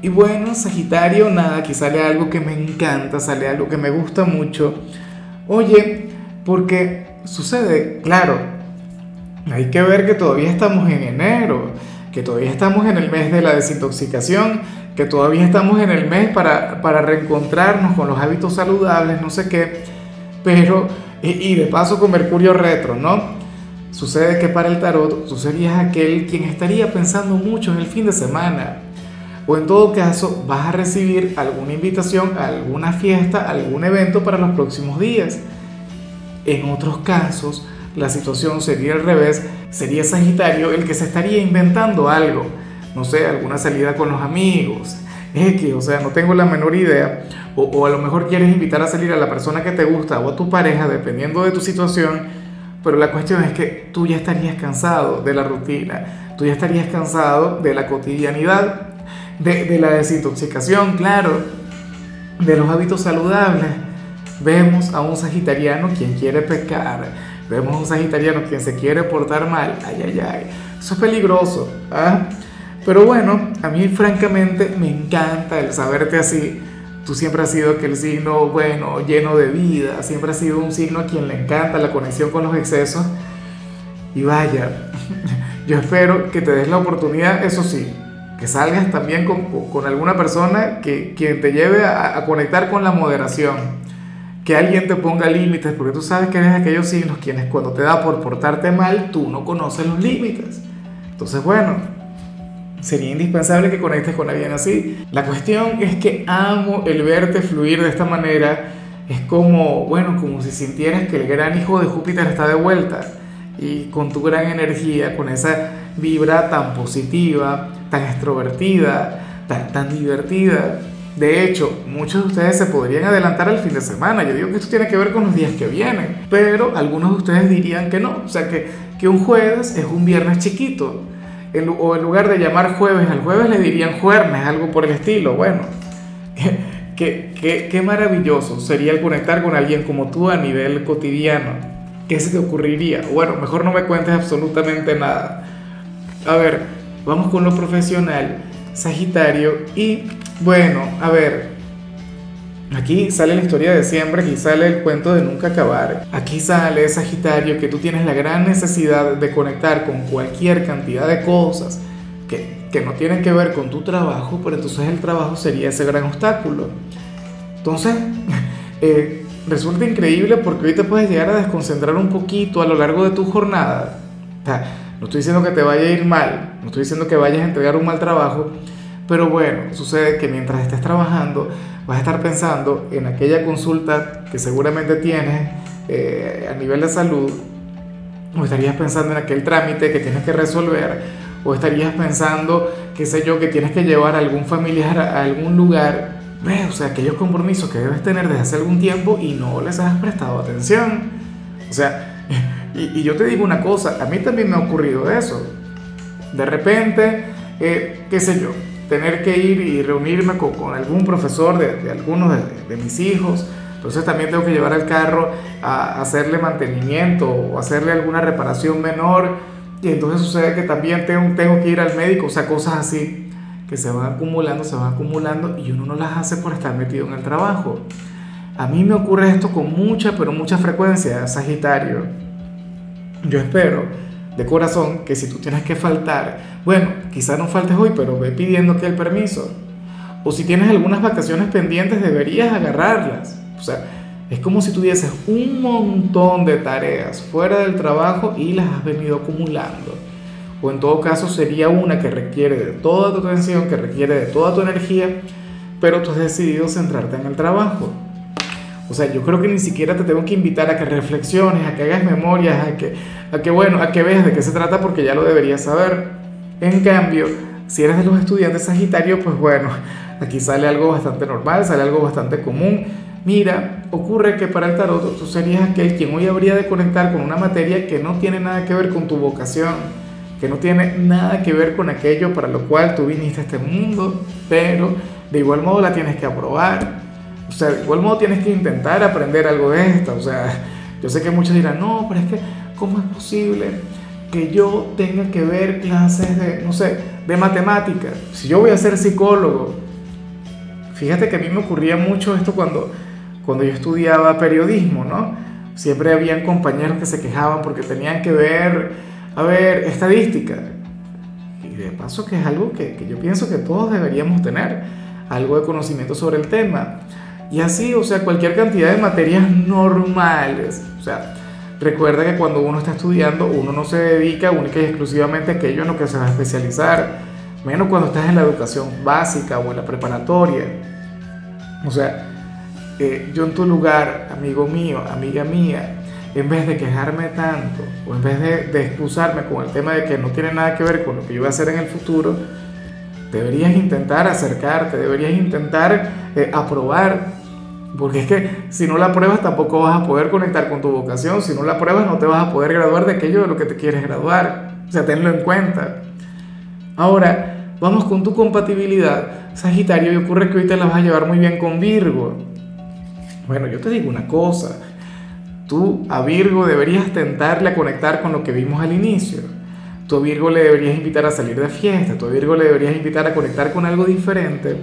Y bueno, Sagitario, nada, aquí sale algo que me encanta, sale algo que me gusta mucho. Oye, porque sucede, claro, hay que ver que todavía estamos en enero, que todavía estamos en el mes de la desintoxicación, que todavía estamos en el mes para, para reencontrarnos con los hábitos saludables, no sé qué, pero, y, y de paso con Mercurio retro, ¿no? Sucede que para el tarot tú serías aquel quien estaría pensando mucho en el fin de semana o en todo caso vas a recibir alguna invitación a alguna fiesta, algún evento para los próximos días. En otros casos, la situación sería al revés, sería Sagitario el que se estaría inventando algo, no sé, alguna salida con los amigos, X, o sea, no tengo la menor idea, o, o a lo mejor quieres invitar a salir a la persona que te gusta o a tu pareja, dependiendo de tu situación, pero la cuestión es que tú ya estarías cansado de la rutina, tú ya estarías cansado de la cotidianidad de, la desintoxicación, claro, de los hábitos saludables. Vemos a un sagitariano quien quiere pecar, vemos a un sagitariano quien se quiere portar mal, ay, ay, ay, eso es peligroso. ¿ah? Pero bueno, a mí francamente me encanta el saberte así. Tú siempre has sido aquel signo, bueno, lleno de vida, siempre has sido un signo a quien le encanta la conexión con los excesos. Y vaya, yo espero que te des la oportunidad, eso sí, que salgas también con, con alguna persona que quien te lleve a, a, conectar con la moderación, que alguien te ponga límites, porque tú sabes que eres aquellos signos quienes cuando te da por portarte mal, tú no conoces los límites. Entonces, bueno, sería indispensable que conectes con alguien así. La cuestión es que amo el verte fluir de esta manera. Es como, bueno, como si sintieras que el gran hijo de Júpiter está de vuelta y con tu gran energía, con esa vibra tan positiva, tan extrovertida, tan, tan divertida. De hecho, muchos de ustedes se podrían adelantar al fin de semana. Yo digo que esto tiene que ver con los días que vienen, pero algunos de ustedes dirían que no. O sea, que, que un jueves es un viernes chiquito. O en lugar de llamar jueves al jueves le dirían jueves, algo por el estilo. Bueno, qué, qué, qué maravilloso sería el conectar con alguien como tú a nivel cotidiano. ¿Qué se te ocurriría? Bueno, mejor no me cuentes absolutamente nada. A ver, vamos con lo profesional, Sagitario. Y bueno, a ver, aquí sale la historia de siempre, aquí sale el cuento de nunca acabar. Aquí sale, Sagitario, que tú tienes la gran necesidad de conectar con cualquier cantidad de cosas que, que no tienen que ver con tu trabajo, pero entonces el trabajo sería ese gran obstáculo. Entonces, eh, resulta increíble porque hoy te puedes llegar a desconcentrar un poquito a lo largo de tu jornada. O sea, no estoy diciendo que te vaya a ir mal, no estoy diciendo que vayas a entregar un mal trabajo, pero bueno, sucede que mientras estés trabajando vas a estar pensando en aquella consulta que seguramente tienes eh, a nivel de salud, o estarías pensando en aquel trámite que tienes que resolver, o estarías pensando, qué sé yo, que tienes que llevar a algún familiar a algún lugar o sea, aquellos compromisos que debes tener desde hace algún tiempo y no les has prestado atención. O sea, y, y yo te digo una cosa, a mí también me ha ocurrido eso. De repente, eh, qué sé yo, tener que ir y reunirme con, con algún profesor de, de algunos de, de, mis hijos. Entonces también tengo que llevar al carro a hacerle mantenimiento o hacerle alguna reparación menor. Y entonces sucede que también tengo, tengo que ir al médico, o sea, cosas así que se van acumulando, se van acumulando y uno no las hace por estar metido en el trabajo. A mí me ocurre esto con mucha, pero mucha frecuencia, Sagitario. Yo espero de corazón que si tú tienes que faltar, bueno, quizás no faltes hoy, pero ve pidiendo que el permiso. O si tienes algunas vacaciones pendientes, deberías agarrarlas. O sea, es como si tuvieses un montón de tareas fuera del trabajo y las has venido acumulando o en todo caso sería una que requiere de toda tu atención, que requiere de toda tu energía, pero tú has decidido centrarte en el trabajo. O sea, yo creo que ni siquiera te tengo que invitar a que reflexiones, a que hagas memorias, a que, a que bueno, a que veas de qué se trata porque ya lo deberías saber. En cambio, si eres de los estudiantes Sagitario, pues bueno, aquí sale algo bastante normal, sale algo bastante común. Mira, ocurre que para el tarot tú serías aquel quien hoy habría de conectar con una materia que no tiene nada que ver con tu vocación, que no tiene nada que ver con aquello para lo cual tú viniste a este mundo, pero de igual modo la tienes que aprobar. O sea, de igual modo tienes que intentar aprender algo de esto. O sea, yo sé que muchos dirán, no, pero es que, ¿cómo es posible que yo tenga que ver clases de, no sé, de matemáticas? Si yo voy a ser psicólogo. Fíjate que a mí me ocurría mucho esto cuando cuando yo estudiaba periodismo, ¿no? Siempre habían compañeros que se quejaban porque tenían que ver, a ver, estadística. Y de paso que es algo que, que yo pienso que todos deberíamos tener, algo de conocimiento sobre el tema. Y así, o sea, cualquier cantidad de materias normales. O sea, recuerda que cuando uno está estudiando, uno no se dedica única y exclusivamente a aquello en lo que se va a especializar. Menos cuando estás en la educación básica o en la preparatoria. O sea, yo en tu lugar, amigo mío, amiga mía, en vez de quejarme tanto o en vez de, de, excusarme con el tema de que no tiene nada que ver con lo que yo voy a hacer en el futuro, deberías intentar acercarte, deberías intentar eh, aprobar, porque es que si no la pruebas tampoco vas a poder conectar con tu vocación, si no la pruebas no te vas a poder graduar de aquello de lo que te quieres graduar, o sea, tenlo en cuenta. Ahora, vamos con tu compatibilidad, Sagitario, y ocurre que hoy te la vas a llevar muy bien con Virgo. Bueno, yo te digo una cosa, tú a Virgo deberías tentarle a conectar con lo que vimos al inicio. Tú a Virgo le deberías invitar a salir de fiesta, tú a Virgo le deberías invitar a conectar con algo diferente.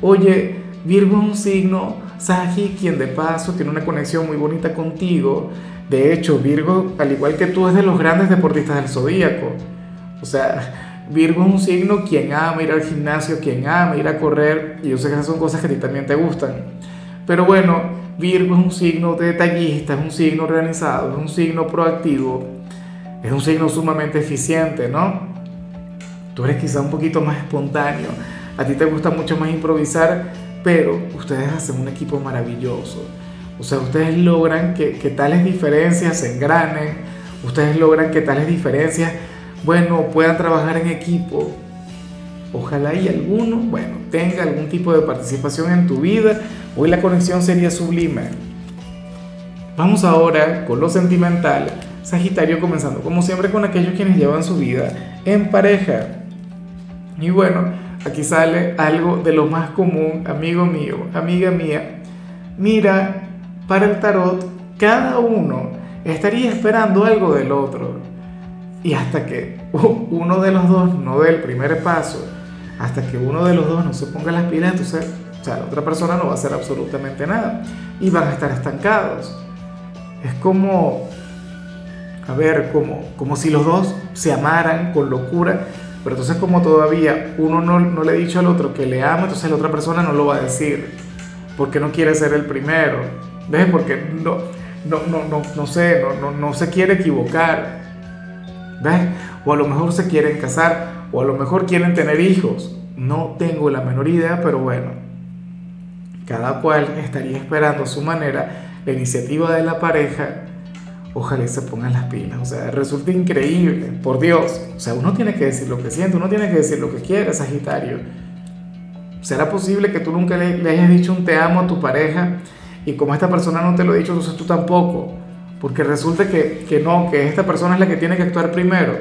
Oye, Virgo es un signo, Sagi, quien de paso tiene una conexión muy bonita contigo. De hecho, Virgo, al igual que tú, es de los grandes deportistas del zodíaco. O sea, Virgo es un signo quien ama ir al gimnasio, quien ama ir a correr, y yo sé que esas son cosas que a ti también te gustan. Pero bueno, Virgo es un signo detallista, es un signo organizado, es un signo proactivo, es un signo sumamente eficiente, ¿no? Tú eres quizá un poquito más espontáneo, a ti te gusta mucho más improvisar, pero ustedes hacen un equipo maravilloso. O sea, ustedes logran que, que tales diferencias se engranen, ustedes logran que tales diferencias, bueno, puedan trabajar en equipo. Ojalá y alguno, bueno, tenga algún tipo de participación en tu vida Hoy la conexión sería sublime. Vamos ahora con lo sentimental. Sagitario comenzando como siempre con aquellos quienes llevan su vida en pareja. Y bueno, aquí sale algo de lo más común, amigo mío, amiga mía. Mira, para el tarot, cada uno estaría esperando algo del otro. Y hasta que uno de los dos no dé el primer paso, hasta que uno de los dos no se ponga las pilas, entonces o sea, la otra persona no va a hacer absolutamente nada y van a estar estancados. Es como, a ver, como, como si los dos se amaran con locura, pero entonces como todavía uno no, no le ha dicho al otro que le ama, entonces la otra persona no lo va a decir, porque no quiere ser el primero, ¿ves? Porque no, no, no, no, no sé, no, no, no se quiere equivocar, ¿ves? O a lo mejor se quieren casar, o a lo mejor quieren tener hijos, no tengo la menor idea, pero bueno. Cada cual estaría esperando a su manera la iniciativa de la pareja, ojalá se pongan las pilas. O sea, resulta increíble, por Dios. O sea, uno tiene que decir lo que siente, uno tiene que decir lo que quiere, Sagitario. ¿Será posible que tú nunca le, hayas dicho un te amo a tu pareja y como esta persona no te lo ha dicho, entonces tú tampoco? Porque resulta que, que no, que esta persona es la que tiene que actuar primero.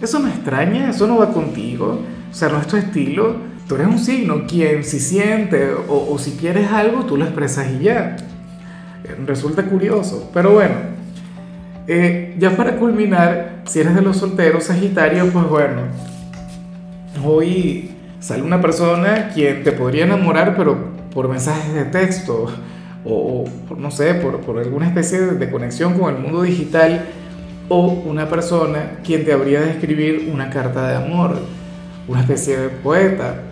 Eso me extraña, eso no va contigo. O sea, no es tu estilo. Tú eres un signo quien si siente o, si quieres algo, tú lo expresas y ya. Resulta curioso, pero bueno. Eh, ya para culminar, si eres de los solteros, Sagitario, pues bueno, hoy sale una persona quien te podría enamorar, pero por mensajes de texto o, no sé, por, por alguna especie de conexión con el mundo digital, o una persona quien te habría de escribir una carta de amor, una especie de poeta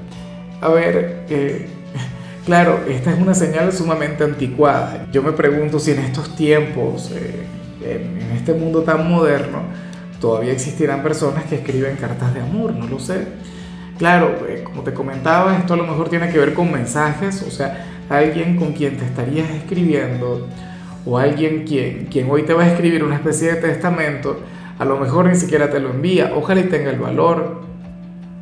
a ver, eh, claro, esta es una señal sumamente anticuada. Yo me pregunto si en estos tiempos, eh, en, este mundo tan moderno, todavía existirán personas que escriben cartas de amor, no lo sé. Claro, eh, como te comentaba, esto a lo mejor tiene que ver con mensajes, o sea, alguien con quien te estarías escribiendo o alguien quien, quien hoy te va a escribir una especie de testamento, a lo mejor ni siquiera te lo envía, ojalá y tenga el valor,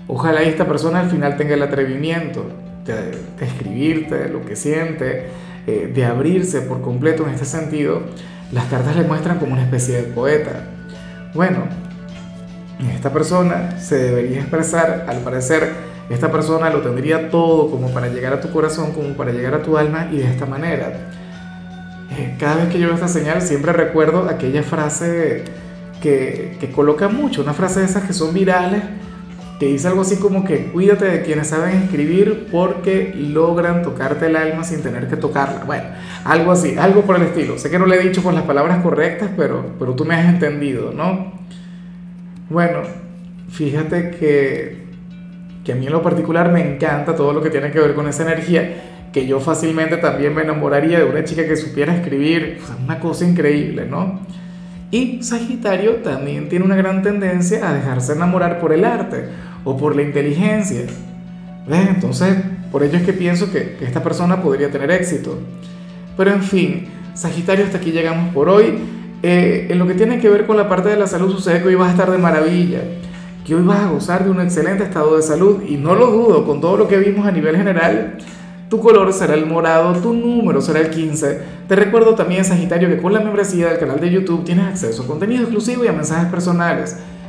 Ojalá esta persona al final tenga el atrevimiento de, escribirte lo que siente, eh, de abrirse por completo en este sentido, las cartas le muestran como una especie de poeta. Bueno, esta persona se debería expresar, al parecer, esta persona lo tendría todo como para llegar a tu corazón, como para llegar a tu alma y de esta manera. Eh, cada vez que yo veo esta señal siempre recuerdo aquella frase que, que coloca mucho, una frase de esas que son virales, que dice algo así como que cuídate de quienes saben escribir porque logran tocarte el alma sin tener que tocarla. Bueno, algo así, algo por el estilo. Sé que no le he dicho con las palabras correctas, pero, pero tú me has entendido, ¿no? Bueno, fíjate que, que a mí en lo particular me encanta todo lo que tiene que ver con esa energía, que yo fácilmente también me enamoraría de una chica que supiera escribir, una cosa increíble, ¿no? Y Sagitario también tiene una gran tendencia a dejarse enamorar por el arte o por la inteligencia. ¿Ves? Entonces, por ello es que pienso que, esta persona podría tener éxito. Pero en fin, Sagitario, hasta aquí llegamos por hoy. Eh, en lo que tiene que ver con la parte de la salud, sucede que hoy vas a estar de maravilla, que hoy vas a gozar de un excelente estado de salud y no lo dudo, con todo lo que vimos a nivel general, tu color será el morado, tu número será el 15. Te recuerdo también, Sagitario, que con la membresía del canal de YouTube tienes acceso a contenido exclusivo y a mensajes personales.